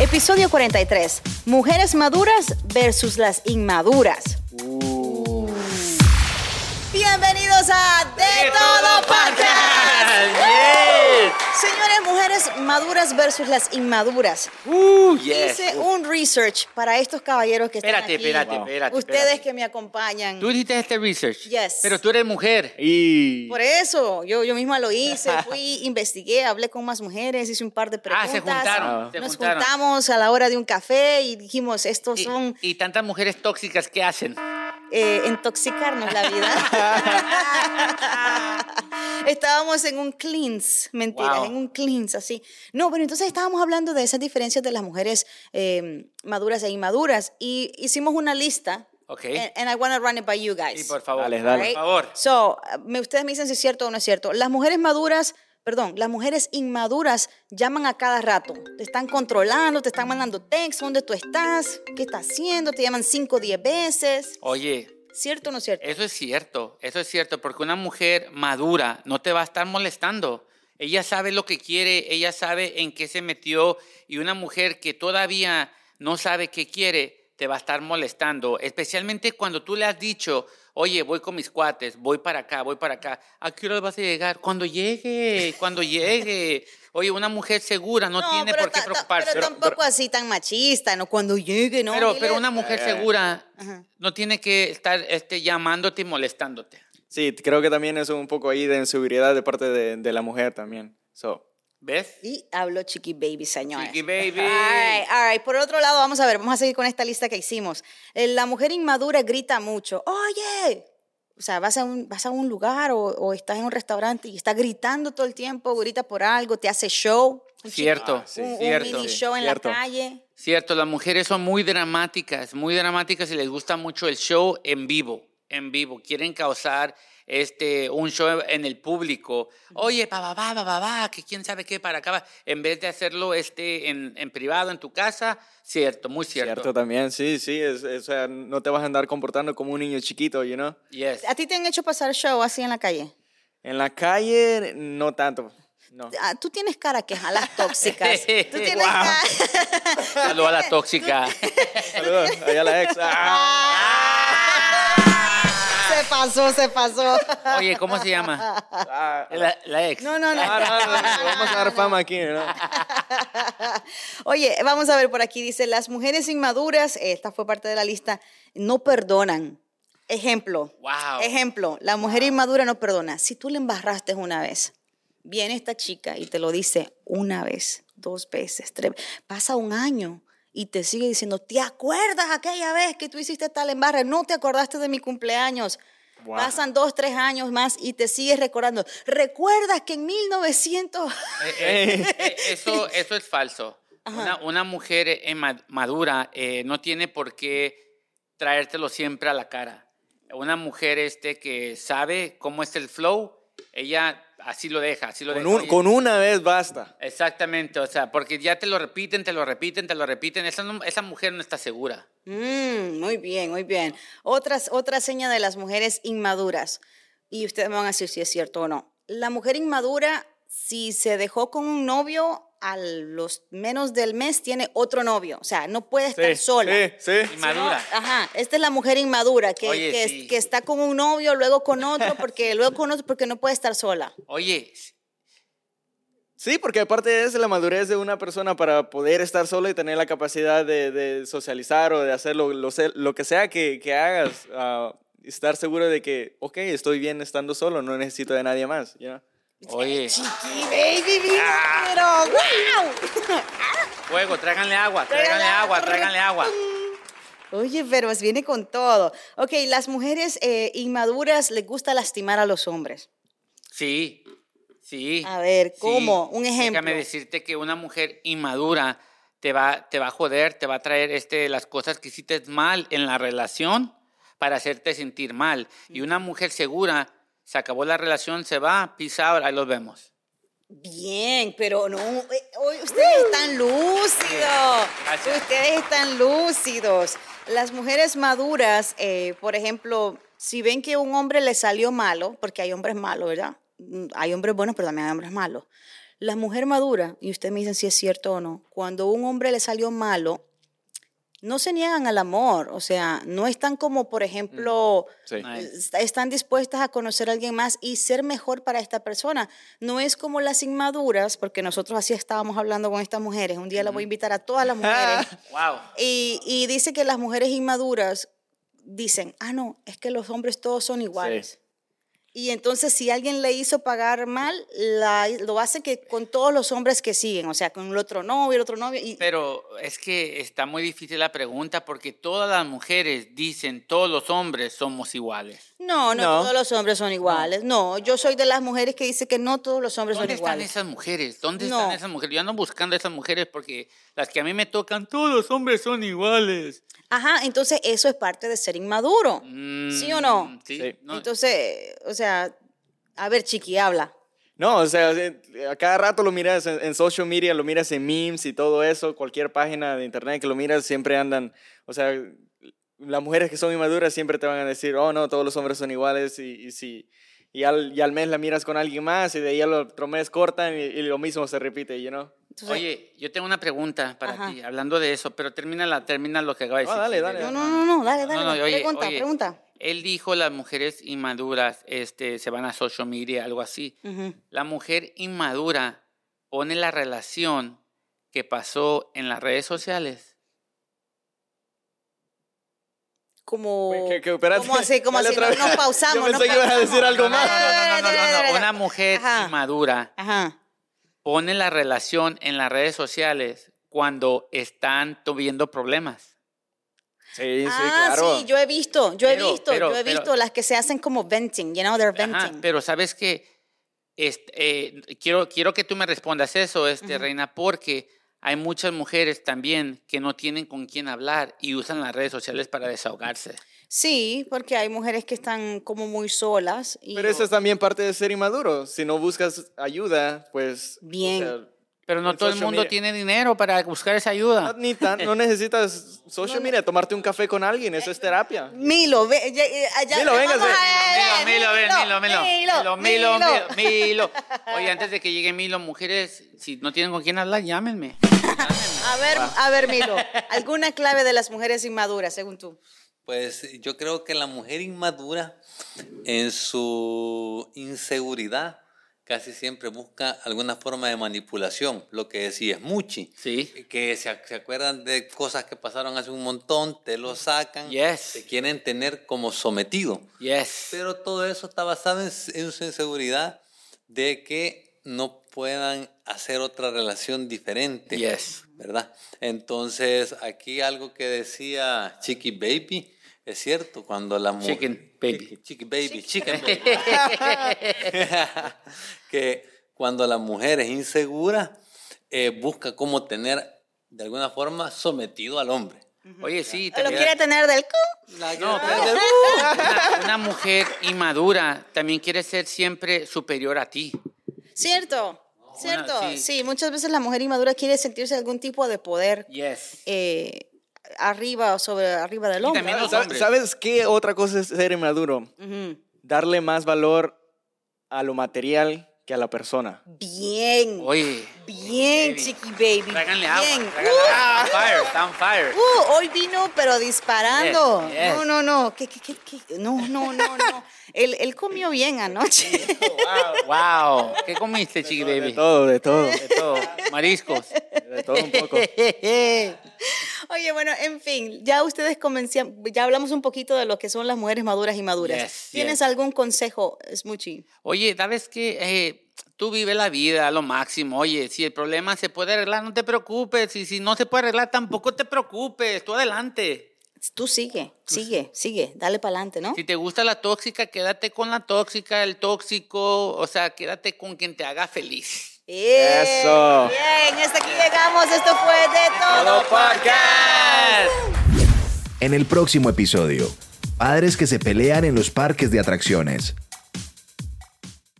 Episodio 43. Mujeres maduras versus las inmaduras. Bienvenidos a De, Todo Podcast. Yes. Señores, mujeres maduras versus las inmaduras. Uh, yes. Hice un research para estos caballeros que Espérate, están aquí. espérate, espérate, Ustedes espérate. que me acompañan. Tú hiciste este research. Yes. Pero tú eres mujer. Y Por eso, yo, yo misma lo hice, fui, investigué, hablé con más mujeres, hice un par de preguntas. Ah, se juntaron. Se Nos juntaron. juntamos a la hora de un café y dijimos, estos Y, son y tantas mujeres tóxicas, ¿qué hacen? eh, intoxicarnos la vida. estábamos en un cleanse, mentira, Wow. en un cleanse, así. No, pero entonces estábamos hablando de esas diferencias de las mujeres eh, maduras e inmaduras y hicimos una lista. Ok. And, and I want to run it by you guys. Sí, por favor. Dale, dale. Right? Por favor. So, uh, me, ustedes me dicen si es cierto o no es cierto. Las mujeres maduras, perdón, las mujeres inmaduras llaman a cada rato. Te están controlando, te están mandando textos, ¿dónde tú estás? ¿Qué estás haciendo? Te llaman 5 o 10 veces. Oye, ¿Cierto o no cierto? eso es cierto. Eso es cierto. Porque una mujer madura no te va a estar molestando. Ella sabe lo que quiere, ella sabe en qué se metió. Y una mujer que todavía no sabe qué quiere, te va a estar molestando. Especialmente cuando tú le has dicho, oye, voy con mis cuates, voy para acá, voy para acá. ¿A qué hora vas a llegar? Cuando llegue, cuando llegue. Oye, una mujer segura no, tiene pero por qué preocuparse. Pero tampoco así tan machista, ¿no? Cuando llegue, ¿no? Pero, pero una mujer segura Ajá. no tiene que estar este, llamándote y molestándote. sí, creo que también es un poco ahí de inseguridad de parte de, de la mujer también. So, ¿Ves? Y hablo chiqui baby, señores. Chiqui baby. All right, all right. Por otro lado, vamos a ver, vamos a seguir con esta lista que hicimos. Eh, La mujer inmadura grita mucho. Oye, o sea, vas a un, vas a un lugar o, o estás en un restaurante y está gritando todo el tiempo, grita por algo, te hace show. un Cierto, Ah, sí. un, un cierto. mini show en Cierto. la calle. Cierto, las mujeres son muy dramáticas, muy dramáticas y les gusta mucho el show en vivo, en vivo. Quieren causar este, un show en el público. Oye, pa, va, va, va, va, va, que quién sabe qué para acá. va. En vez de hacerlo este, en, en privado, en tu casa, cierto, muy cierto. cierto también, sí, sí. Es, es- o sea, no te vas a andar comportando como un niño chiquito, you know? Yes. ¿A ti te han hecho pasar show así en la calle? En la calle, no tanto. No. Ah, Tú tienes cara que jalas tóxicas. Tú tienes Wow. cara... Saludos a la tóxica. Saludos, allá la ex. Ah. Pasó, se pasó. Oye, ¿cómo se llama? Ah. La, la ex. No, no, no. Ah, no, no, no, vamos a dar fama aquí, ¿no? Oye, vamos a ver por aquí. Dice, las mujeres inmaduras, esta fue parte de la lista, no perdonan. Ejemplo. Wow. Ejemplo, la mujer inmadura no perdona. Si tú le embarraste una vez, viene esta chica y te lo dice una vez, dos veces, tres veces. Pasa un año y te sigue diciendo, ¿te acuerdas aquella vez que tú hiciste tal embarre? No te acordaste de mi cumpleaños. Wow. Pasan dos, tres años más y te sigues recordando. ¿Recuerdas que en 1900... Eh, eh, eh, eso, eso es falso. Una, una mujer ma- madura eh, no tiene por qué traértelo siempre a la cara. Una mujer este que sabe cómo es el flow, ella así lo deja, así lo Con, deja. un- con una vez basta. Exactamente, o sea, porque ya te lo repiten, te lo repiten, te lo repiten. Esa, no- esa mujer no está segura. Mm, muy bien, muy bien. Otras, otra seña de las mujeres inmaduras. Y ustedes me van a decir si es cierto o no. La mujer inmadura, si se dejó con un novio, a los menos del mes tiene otro novio. O sea, no puede estar Sí, sola. Sí, sí. Inmadura. Ajá, esta es la mujer inmadura, que, Oye, que, sí. que está con un novio, luego con otro, porque luego con otro, porque no puede estar sola. Oye, Sí, porque aparte de eso, la madurez de una persona para poder estar solo y tener la capacidad de, de socializar o de hacer lo, lo, lo que sea que, que hagas, ah, estar seguro de que, ok, estoy bien estando solo, no necesito de nadie más. you know? oye, Chiqui, baby, mira, pero. Fuego, tráiganle agua, tráiganle agua, tráiganle agua. Oye, pero viene con todo. Ok, las mujeres eh, inmaduras les gusta lastimar a los hombres. Sí, sí. A ver, sí. ¿cómo? Un ejemplo. Déjame decirte que una mujer inmadura te va, te va a joder, te va a traer este, las cosas que hiciste mal en la relación para hacerte sentir mal. Y una mujer segura, se acabó la relación, se va, pisa ahora, ahí los vemos. Bien, pero no, eh, hoy ustedes están lúcidos. Ustedes están lúcidos. Las mujeres maduras, eh, por ejemplo, si ven que un hombre le salió malo, porque hay hombres malos, ¿verdad? Mm, Hay hombres buenos, pero también hay hombres malos. La mujer madura, y usted me dicen si es cierto o no, cuando un hombre le salió malo, no se niegan al amor, o sea, no están como, por ejemplo, Sí. Nice. est- están dispuestas a conocer a alguien más y ser mejor para esta persona. No es como las inmaduras, porque nosotros así estábamos hablando con estas mujeres. Un día la voy a invitar a todas las mujeres. Wow. y, y dice que las mujeres inmaduras dicen, ah, no, es que los hombres todos son iguales. Y entonces si alguien le hizo pagar mal, la- lo hace que con todos los hombres que siguen, o sea, con el otro novio, el otro novio. Y, Pero es que está muy difícil la pregunta porque todas las mujeres dicen todos los hombres somos iguales. No, no, No. todos los hombres son iguales. No. yo soy de las mujeres que dice que no todos los hombres son ¿Dónde están iguales. esas mujeres? ¿Dónde No. están esas mujeres? Yo ando buscando a esas mujeres porque las que a mí me tocan, todos los hombres son iguales. Ajá, entonces eso es parte de ser inmaduro. ¿Sí o no? Mm, Sí. Sí. no, Entonces, o sea, a ver, chiqui, habla. No, o sea, eh, a cada rato lo miras en, en social media, lo miras en memes y todo eso, cualquier página de internet que lo miras, siempre andan, o sea, las mujeres que son inmaduras siempre te van a decir, oh, no, todos los hombres son iguales y, y si, y al, y al mes la miras con alguien más y de ahí al otro mes cortan y, y lo mismo se repite, you know? Entonces, Oye, yo tengo una pregunta para Ajá. ti, hablando de eso, pero termina, la, termina lo que acaba de Ah, decir. dale, dale. no, no, no, no, dale, dale. No, no, oye, pregunta, oye, pregunta. Él dijo las mujeres inmaduras este, se van a social media, algo así. La mujer inmadura pone la relación que pasó en las redes sociales. Como, ¿Qué- qué- espérate, ¿cómo así? ¿Cómo dale así? No, nos pausamos. Yo pensé que ibas a decir algo No, más. no, no, no, no, no, Dale, dale, no. dale. Una mujer Ajá. inmadura Ajá. pone la relación en las redes sociales cuando están tuviendo problemas. Sí, sí, ah, claro. sí, yo he visto, yo he Pero- visto, pero- yo he pero- visto las que se hacen como venting, you know, they're Ajá, venting. pero sabes que quiero, quiero que tú me respondas eso, este, Reina, porque hay muchas mujeres también que no tienen con quién hablar y usan las redes sociales para desahogarse. Sí, porque hay mujeres que están como muy solas. Y Pero eso es también parte de ser inmaduro. Si no buscas ayuda, pues... o Bien. sea, Pero no todo el mundo media. tiene dinero para buscar esa no, ayuda. ni tan- no necesitas social media, tomarte un café con alguien, eso es terapia. Milo, ve, ya, ya- ya- Milo, véngase. a- Milo, Milo, ven, Milo, Milo, Milo, Milo, Milo. Milo, Milo. Oye, antes de que llegue Milo, mujeres, si no tienen con quién hablar, llámenme. A ver, a ver, Milo, ¿alguna clave de las mujeres inmaduras, según tú? Pues yo creo que la mujer inmadura en su inseguridad casi siempre busca alguna forma de manipulación, lo que decía es Muchi. Sí. Que se, se acuerdan de cosas que pasaron hace un montón, te lo sacan, Yes. te quieren tener como sometido. Yes. Pero todo eso está basado en, en su inseguridad de que no puedan hacer otra relación diferente. Yes. ¿Verdad? Entonces, aquí algo que decía Chiqui Baby, es cierto, cuando la mujer... Chicken baby. Chiqui Baby, Chicken Baby. que cuando la mujer es insegura, eh, busca cómo tener de alguna forma sometido al hombre. Oye, sí, ¿Lo también. quiere tener del cu? No, pero una, una mujer inmadura también quiere ser siempre superior a ti. Cierto, cierto. sí. sí. muchas veces la mujer inmadura quiere sentirse algún tipo de poder Yes. eh, arriba o sobre arriba del Y hombre. también los ¿Sabes, hombres. ¿Sabes qué otra cosa es ser inmaduro? Ujú. Darle más valor a lo material que a la persona. Bien, Oye. bien, chiqui baby. Tráiganle agua. bien. tráiganle agua. Está on fire. Uh, hoy vino, pero disparando. Yes, yes. No, no, no. ¿Qué, qué, qué, qué? No, no, no, no. Él, él comió bien anoche. Wow. ¿Qué comiste, chiqui De baby? todo, de todo. De todo. Mariscos. De todo un poco. Oye, bueno, en fin, ya ustedes convencían, ya hablamos un poquito de lo que son las mujeres maduras y maduras. Yes, ¿Tienes yes. algún consejo, Smoochie? Oye, ¿sabes qué? Eh, tú vive la vida a lo máximo. Oye, si el problema se puede arreglar, no te preocupes. Y si no se puede arreglar, tampoco te preocupes. Tú adelante. Tú sigue, sigue, sigue, dale para adelante, ¿no? Si te gusta la tóxica, quédate con la tóxica, el tóxico. O sea, quédate con quien te haga feliz. Bien, Eso. Bien, hasta aquí llegamos. Esto fue de todo. Podcast. En el próximo episodio, padres que se pelean en los parques de atracciones.